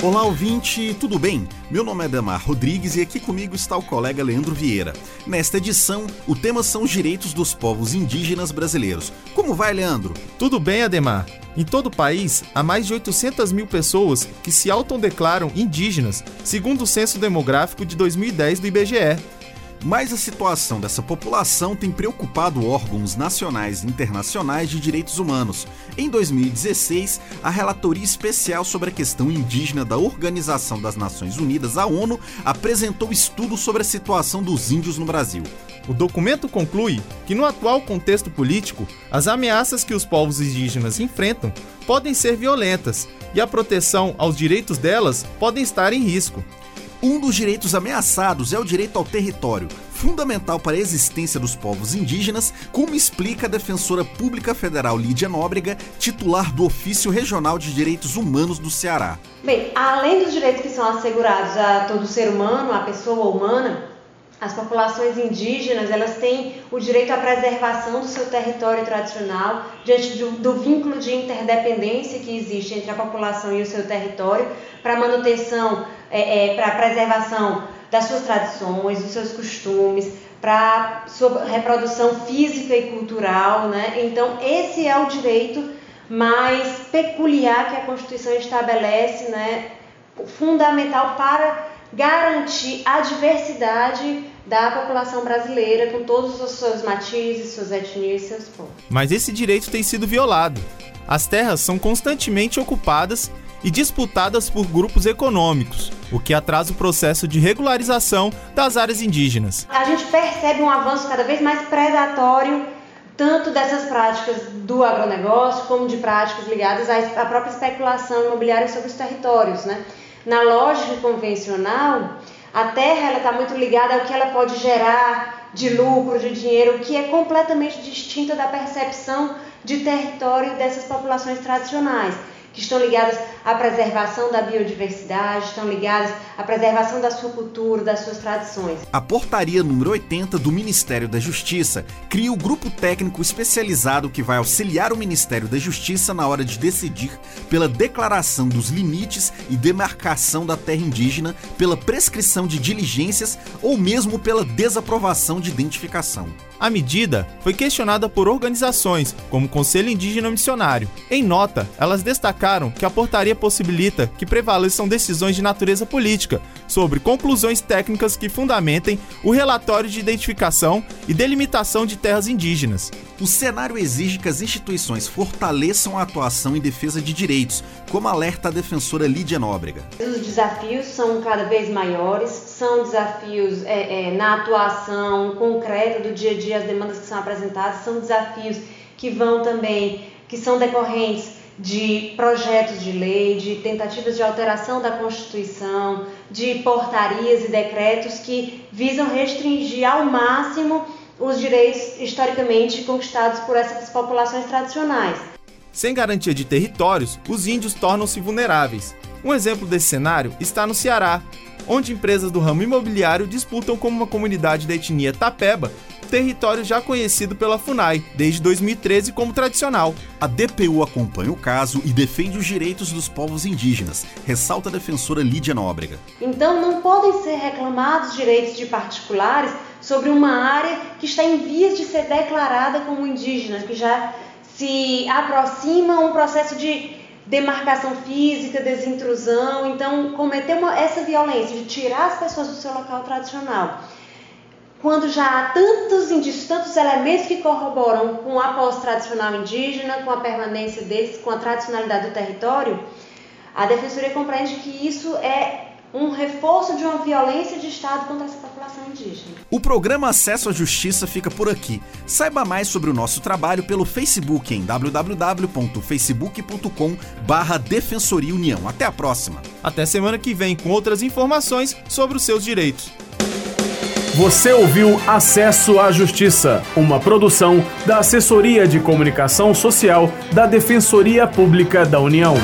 Olá, ouvinte, tudo bem? Meu nome é Damar Rodrigues e aqui comigo está o colega Leandro Vieira. Nesta edição, o tema são os direitos dos povos indígenas brasileiros. Como vai, Leandro? Tudo bem, Ademar. Em todo o país, há mais de 800 mil pessoas que se autodeclaram indígenas, segundo o Censo Demográfico de 2010 do IBGE. Mas a situação dessa população tem preocupado órgãos nacionais e internacionais de direitos humanos. Em 2016, a Relatoria Especial sobre a Questão Indígena da Organização das Nações Unidas, a ONU, apresentou estudo sobre a situação dos índios no Brasil. O documento conclui que, no atual contexto político, as ameaças que os povos indígenas enfrentam podem ser violentas e a proteção aos direitos delas podem estar em risco. Um dos direitos ameaçados é o direito ao território, fundamental para a existência dos povos indígenas, como explica a defensora pública federal Lídia Nóbrega, titular do Ofício Regional de Direitos Humanos do Ceará. Bem, além dos direitos que são assegurados a todo ser humano, a pessoa humana, as populações indígenas elas têm o direito à preservação do seu território tradicional diante do, do vínculo de interdependência que existe entre a população e o seu território para manutenção é, é, para a preservação das suas tradições, dos seus costumes, para sua reprodução física e cultural, né? Então esse é o direito mais peculiar que a Constituição estabelece, né? Fundamental para garantir a diversidade da população brasileira com todos os seus matizes, suas etnias e seus povos. Mas esse direito tem sido violado. As terras são constantemente ocupadas e disputadas por grupos econômicos, o que atrasa o processo de regularização das áreas indígenas. A gente percebe um avanço cada vez mais predatório tanto dessas práticas do agronegócio como de práticas ligadas à própria especulação imobiliária sobre os territórios, né? Na lógica convencional, a terra está muito ligada ao que ela pode gerar de lucro, de dinheiro, que é completamente distinta da percepção de território dessas populações tradicionais que estão ligadas à preservação da biodiversidade, estão ligadas à preservação da sua cultura, das suas tradições. A portaria número 80 do Ministério da Justiça cria o grupo técnico especializado que vai auxiliar o Ministério da Justiça na hora de decidir pela declaração dos limites e demarcação da terra indígena, pela prescrição de diligências ou mesmo pela desaprovação de identificação. A medida foi questionada por organizações como o Conselho Indígena Missionário. Em nota, elas destacaram que a portaria possibilita que prevaleçam decisões de natureza política sobre conclusões técnicas que fundamentem o relatório de identificação e delimitação de terras indígenas. O cenário exige que as instituições fortaleçam a atuação em defesa de direitos, como alerta a defensora Lídia Nóbrega. Os desafios são cada vez maiores, são desafios é, é, na atuação concreta do dia a dia, as demandas que são apresentadas são desafios que vão também, que são decorrentes de projetos de lei, de tentativas de alteração da Constituição, de portarias e decretos que visam restringir ao máximo os direitos historicamente conquistados por essas populações tradicionais. Sem garantia de territórios, os índios tornam-se vulneráveis. Um exemplo desse cenário está no Ceará, onde empresas do ramo imobiliário disputam com uma comunidade da etnia Tapeba território já conhecido pela FUNAI desde 2013 como tradicional. A DPU acompanha o caso e defende os direitos dos povos indígenas, ressalta a defensora Lídia Nóbrega. Então não podem ser reclamados direitos de particulares sobre uma área que está em vias de ser declarada como indígena, que já se aproxima um processo de demarcação física, desintrusão, então cometer uma, essa violência de tirar as pessoas do seu local tradicional, quando já há tantos indícios, tantos elementos que corroboram com a pós-tradicional indígena, com a permanência deles, com a tradicionalidade do território, a Defensoria compreende que isso é um reforço de uma violência de Estado contra essa população indígena. O programa Acesso à Justiça fica por aqui. Saiba mais sobre o nosso trabalho pelo Facebook em www.facebook.com Defensoria União. Até a próxima. Até semana que vem com outras informações sobre os seus direitos. Você ouviu Acesso à Justiça, uma produção da Assessoria de Comunicação Social da Defensoria Pública da União.